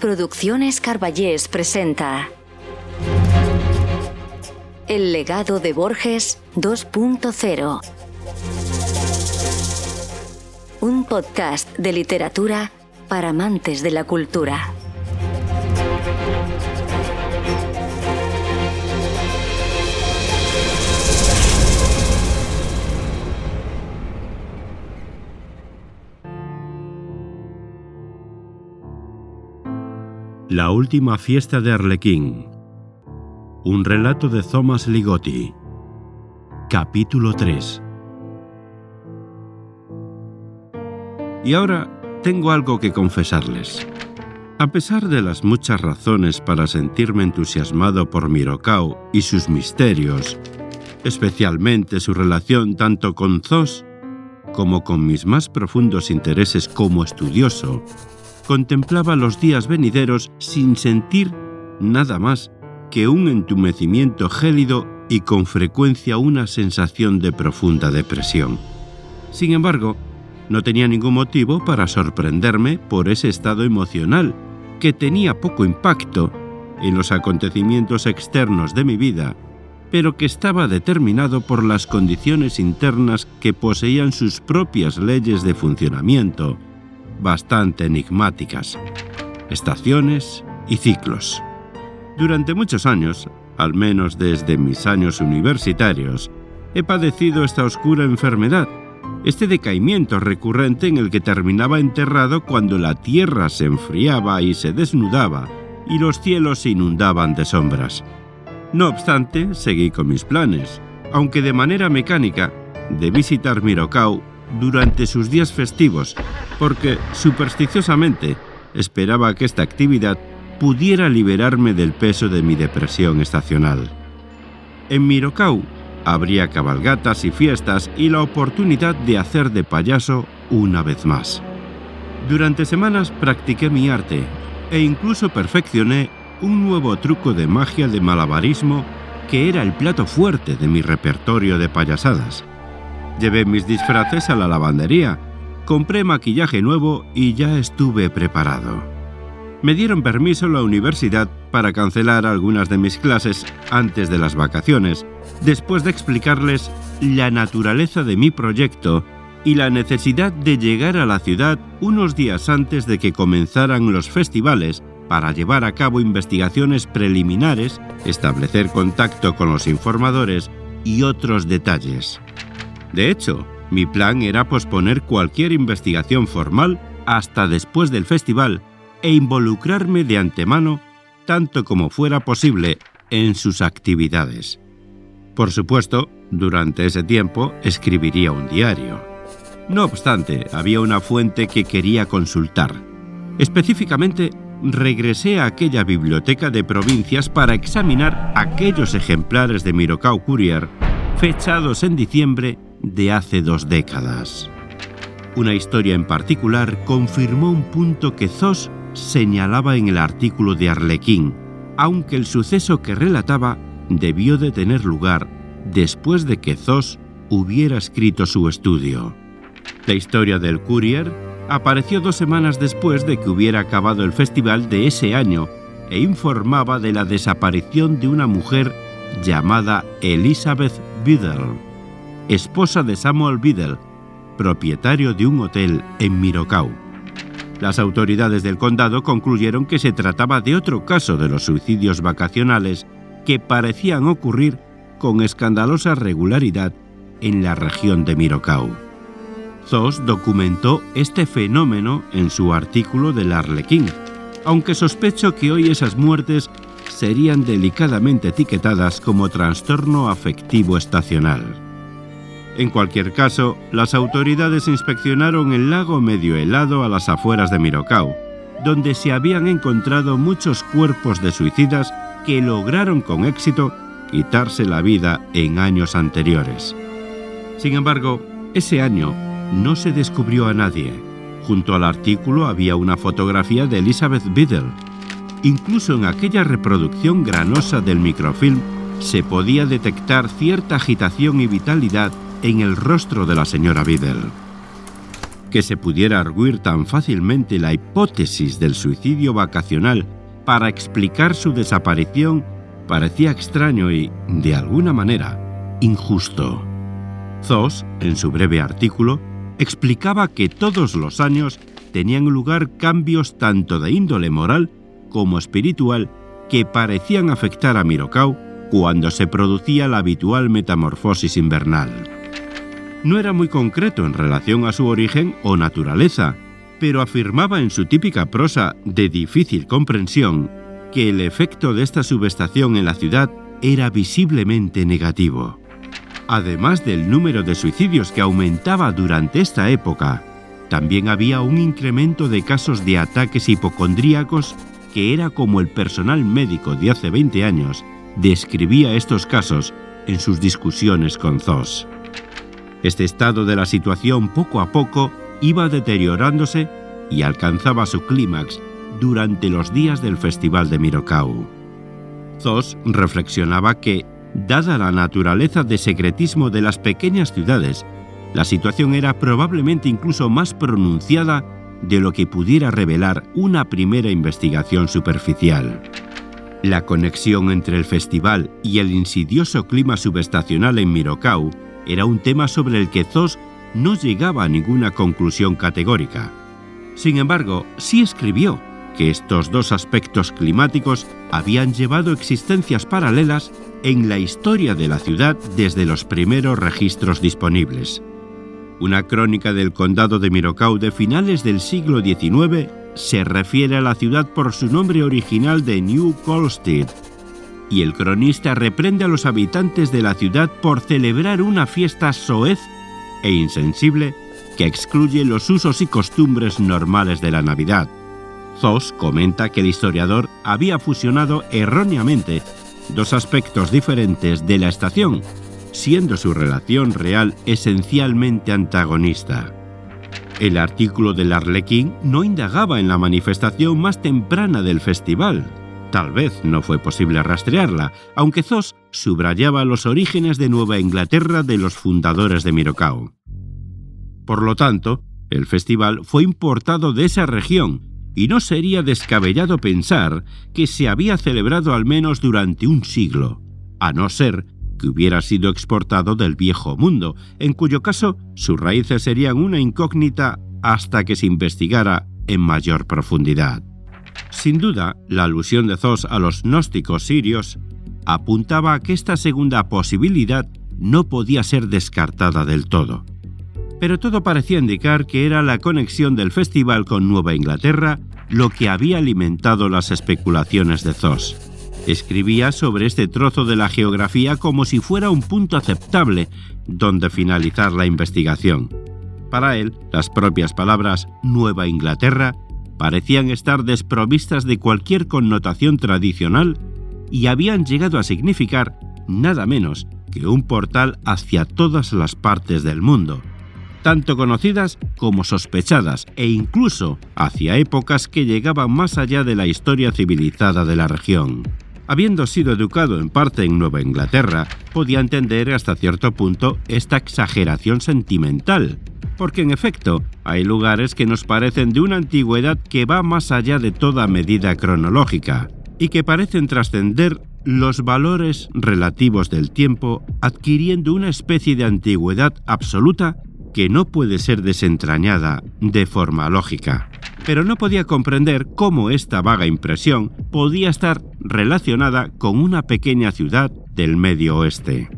Producciones Carballés presenta El legado de Borges 2.0 Un podcast de literatura para amantes de la cultura. La última fiesta de Arlequín. Un relato de Thomas Ligotti. Capítulo 3. Y ahora tengo algo que confesarles. A pesar de las muchas razones para sentirme entusiasmado por Mirocao y sus misterios, especialmente su relación tanto con Zos como con mis más profundos intereses como estudioso, contemplaba los días venideros sin sentir nada más que un entumecimiento gélido y con frecuencia una sensación de profunda depresión. Sin embargo, no tenía ningún motivo para sorprenderme por ese estado emocional, que tenía poco impacto en los acontecimientos externos de mi vida, pero que estaba determinado por las condiciones internas que poseían sus propias leyes de funcionamiento, bastante enigmáticas, estaciones y ciclos. Durante muchos años, al menos desde mis años universitarios, he padecido esta oscura enfermedad, este decaimiento recurrente en el que terminaba enterrado cuando la tierra se enfriaba y se desnudaba y los cielos se inundaban de sombras. No obstante, seguí con mis planes, aunque de manera mecánica, de visitar Mirocao durante sus días festivos, porque supersticiosamente esperaba que esta actividad pudiera liberarme del peso de mi depresión estacional. En Mirocau habría cabalgatas y fiestas y la oportunidad de hacer de payaso una vez más. Durante semanas practiqué mi arte e incluso perfeccioné un nuevo truco de magia de malabarismo que era el plato fuerte de mi repertorio de payasadas. Llevé mis disfraces a la lavandería, compré maquillaje nuevo y ya estuve preparado. Me dieron permiso la universidad para cancelar algunas de mis clases antes de las vacaciones, después de explicarles la naturaleza de mi proyecto y la necesidad de llegar a la ciudad unos días antes de que comenzaran los festivales para llevar a cabo investigaciones preliminares, establecer contacto con los informadores y otros detalles. De hecho, mi plan era posponer cualquier investigación formal hasta después del festival e involucrarme de antemano tanto como fuera posible en sus actividades. Por supuesto, durante ese tiempo escribiría un diario. No obstante, había una fuente que quería consultar. Específicamente, regresé a aquella biblioteca de provincias para examinar aquellos ejemplares de Mirocao Courier fechados en diciembre de hace dos décadas. Una historia en particular confirmó un punto que Zos señalaba en el artículo de Arlequín, aunque el suceso que relataba debió de tener lugar después de que Zos hubiera escrito su estudio. La historia del Courier apareció dos semanas después de que hubiera acabado el festival de ese año e informaba de la desaparición de una mujer llamada Elizabeth Biddle esposa de Samuel Biddle, propietario de un hotel en Mirocau. Las autoridades del condado concluyeron que se trataba de otro caso de los suicidios vacacionales que parecían ocurrir con escandalosa regularidad en la región de Mirocau. Zos documentó este fenómeno en su artículo del Arlequín, aunque sospecho que hoy esas muertes serían delicadamente etiquetadas como trastorno afectivo estacional. En cualquier caso, las autoridades inspeccionaron el lago medio helado a las afueras de Mirocau, donde se habían encontrado muchos cuerpos de suicidas que lograron con éxito quitarse la vida en años anteriores. Sin embargo, ese año no se descubrió a nadie. Junto al artículo había una fotografía de Elizabeth Biddle. Incluso en aquella reproducción granosa del microfilm se podía detectar cierta agitación y vitalidad en el rostro de la señora Biddle. Que se pudiera arguir tan fácilmente la hipótesis del suicidio vacacional para explicar su desaparición parecía extraño y, de alguna manera, injusto. Zos, en su breve artículo, explicaba que todos los años tenían lugar cambios tanto de índole moral como espiritual que parecían afectar a Mirocau cuando se producía la habitual metamorfosis invernal. No era muy concreto en relación a su origen o naturaleza, pero afirmaba en su típica prosa de difícil comprensión que el efecto de esta subestación en la ciudad era visiblemente negativo. Además del número de suicidios que aumentaba durante esta época, también había un incremento de casos de ataques hipocondríacos que era como el personal médico de hace 20 años describía estos casos en sus discusiones con Zos. Este estado de la situación poco a poco iba deteriorándose y alcanzaba su clímax durante los días del Festival de Mirocau. Zos reflexionaba que Dada la naturaleza de secretismo de las pequeñas ciudades, la situación era probablemente incluso más pronunciada de lo que pudiera revelar una primera investigación superficial. La conexión entre el festival y el insidioso clima subestacional en Mirocau era un tema sobre el que Zos no llegaba a ninguna conclusión categórica. Sin embargo, sí escribió que estos dos aspectos climáticos habían llevado existencias paralelas en la historia de la ciudad desde los primeros registros disponibles. Una crónica del condado de Mirocau de finales del siglo XIX se refiere a la ciudad por su nombre original de New Colstead, y el cronista reprende a los habitantes de la ciudad por celebrar una fiesta soez e insensible que excluye los usos y costumbres normales de la Navidad. Zos comenta que el historiador había fusionado erróneamente dos aspectos diferentes de la estación, siendo su relación real esencialmente antagonista. El artículo del Arlequín no indagaba en la manifestación más temprana del festival. Tal vez no fue posible rastrearla, aunque Zos subrayaba los orígenes de Nueva Inglaterra de los fundadores de Mirocao. Por lo tanto, el festival fue importado de esa región y no sería descabellado pensar que se había celebrado al menos durante un siglo, a no ser que hubiera sido exportado del viejo mundo, en cuyo caso sus raíces serían una incógnita hasta que se investigara en mayor profundidad. Sin duda, la alusión de Zos a los gnósticos sirios apuntaba a que esta segunda posibilidad no podía ser descartada del todo pero todo parecía indicar que era la conexión del festival con Nueva Inglaterra lo que había alimentado las especulaciones de Zos. Escribía sobre este trozo de la geografía como si fuera un punto aceptable donde finalizar la investigación. Para él, las propias palabras Nueva Inglaterra parecían estar desprovistas de cualquier connotación tradicional y habían llegado a significar nada menos que un portal hacia todas las partes del mundo, tanto conocidas como sospechadas e incluso hacia épocas que llegaban más allá de la historia civilizada de la región. Habiendo sido educado en parte en Nueva Inglaterra, podía entender hasta cierto punto esta exageración sentimental, porque en efecto hay lugares que nos parecen de una antigüedad que va más allá de toda medida cronológica, y que parecen trascender los valores relativos del tiempo adquiriendo una especie de antigüedad absoluta que no puede ser desentrañada de forma lógica. Pero no podía comprender cómo esta vaga impresión podía estar relacionada con una pequeña ciudad del medio oeste.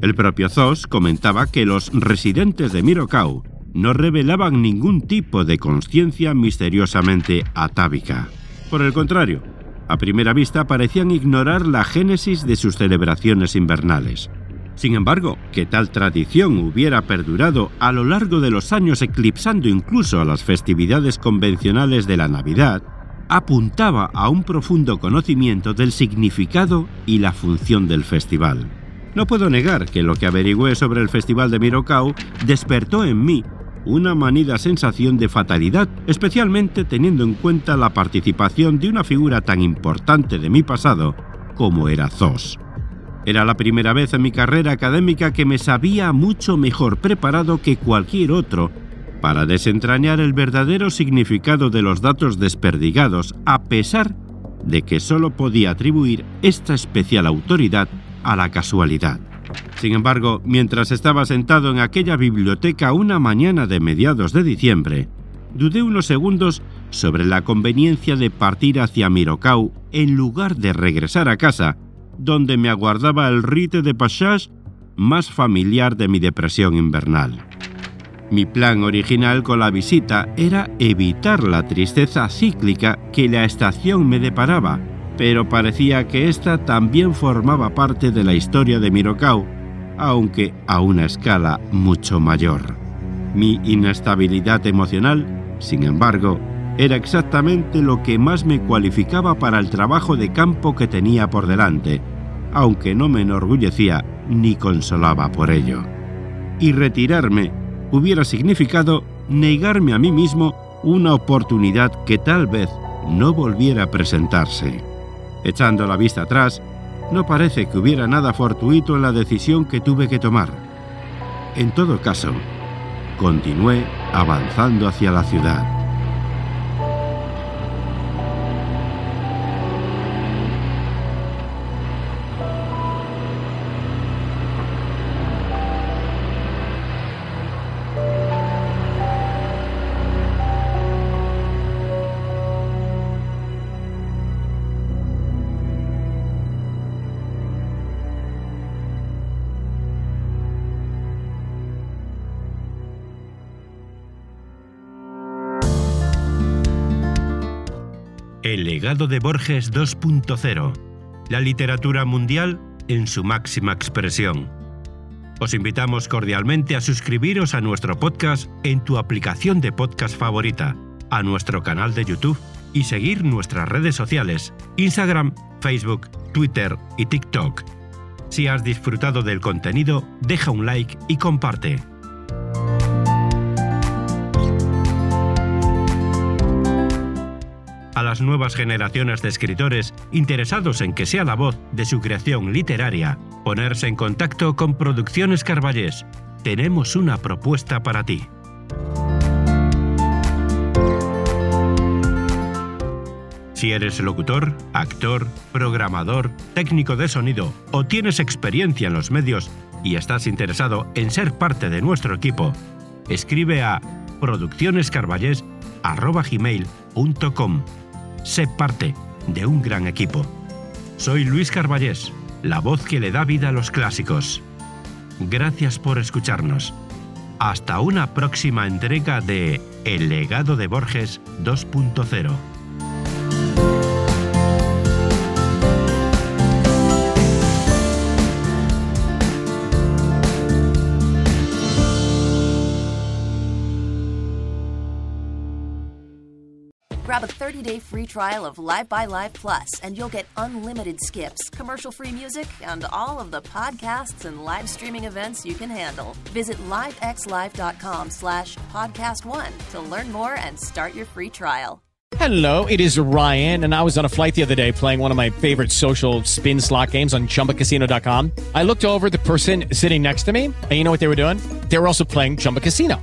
El propio Zos comentaba que los residentes de Mirokau no revelaban ningún tipo de conciencia misteriosamente atávica. Por el contrario, a primera vista parecían ignorar la génesis de sus celebraciones invernales. Sin embargo, que tal tradición hubiera perdurado a lo largo de los años eclipsando incluso a las festividades convencionales de la Navidad, apuntaba a un profundo conocimiento del significado y la función del festival. No puedo negar que lo que averigüé sobre el Festival de Mirokau despertó en mí una manida sensación de fatalidad, especialmente teniendo en cuenta la participación de una figura tan importante de mi pasado como era Zos. Era la primera vez en mi carrera académica que me sabía mucho mejor preparado que cualquier otro para desentrañar el verdadero significado de los datos desperdigados, a pesar de que solo podía atribuir esta especial autoridad a la casualidad. Sin embargo, mientras estaba sentado en aquella biblioteca una mañana de mediados de diciembre, dudé unos segundos sobre la conveniencia de partir hacia Mirokau en lugar de regresar a casa, donde me aguardaba el rite de passage más familiar de mi depresión invernal. Mi plan original con la visita era evitar la tristeza cíclica que la estación me deparaba, pero parecía que esta también formaba parte de la historia de Mirokau, aunque a una escala mucho mayor. Mi inestabilidad emocional, sin embargo, era exactamente lo que más me cualificaba para el trabajo de campo que tenía por delante, aunque no me enorgullecía ni consolaba por ello. Y retirarme hubiera significado negarme a mí mismo una oportunidad que tal vez no volviera a presentarse. Echando la vista atrás, no parece que hubiera nada fortuito en la decisión que tuve que tomar. En todo caso, continué avanzando hacia la ciudad. El legado de Borges 2.0. La literatura mundial en su máxima expresión. Os invitamos cordialmente a suscribiros a nuestro podcast en tu aplicación de podcast favorita, a nuestro canal de YouTube y seguir nuestras redes sociales, Instagram, Facebook, Twitter y TikTok. Si has disfrutado del contenido, deja un like y comparte. Las nuevas generaciones de escritores interesados en que sea la voz de su creación literaria, ponerse en contacto con Producciones Carballés. Tenemos una propuesta para ti. Si eres locutor, actor, programador, técnico de sonido o tienes experiencia en los medios y estás interesado en ser parte de nuestro equipo, escribe a produccionescarballés.com sé parte de un gran equipo. Soy Luis Carballés, la voz que le da vida a los clásicos. Gracias por escucharnos. Hasta una próxima entrega de El legado de Borges 2.0. Grab a 30-day free trial of Live by Live Plus, and you'll get unlimited skips, commercial-free music, and all of the podcasts and live streaming events you can handle. Visit livexlive.com slash podcast one to learn more and start your free trial. Hello, it is Ryan, and I was on a flight the other day playing one of my favorite social spin slot games on ChumbaCasino.com. I looked over the person sitting next to me, and you know what they were doing? They were also playing Chumba Casino.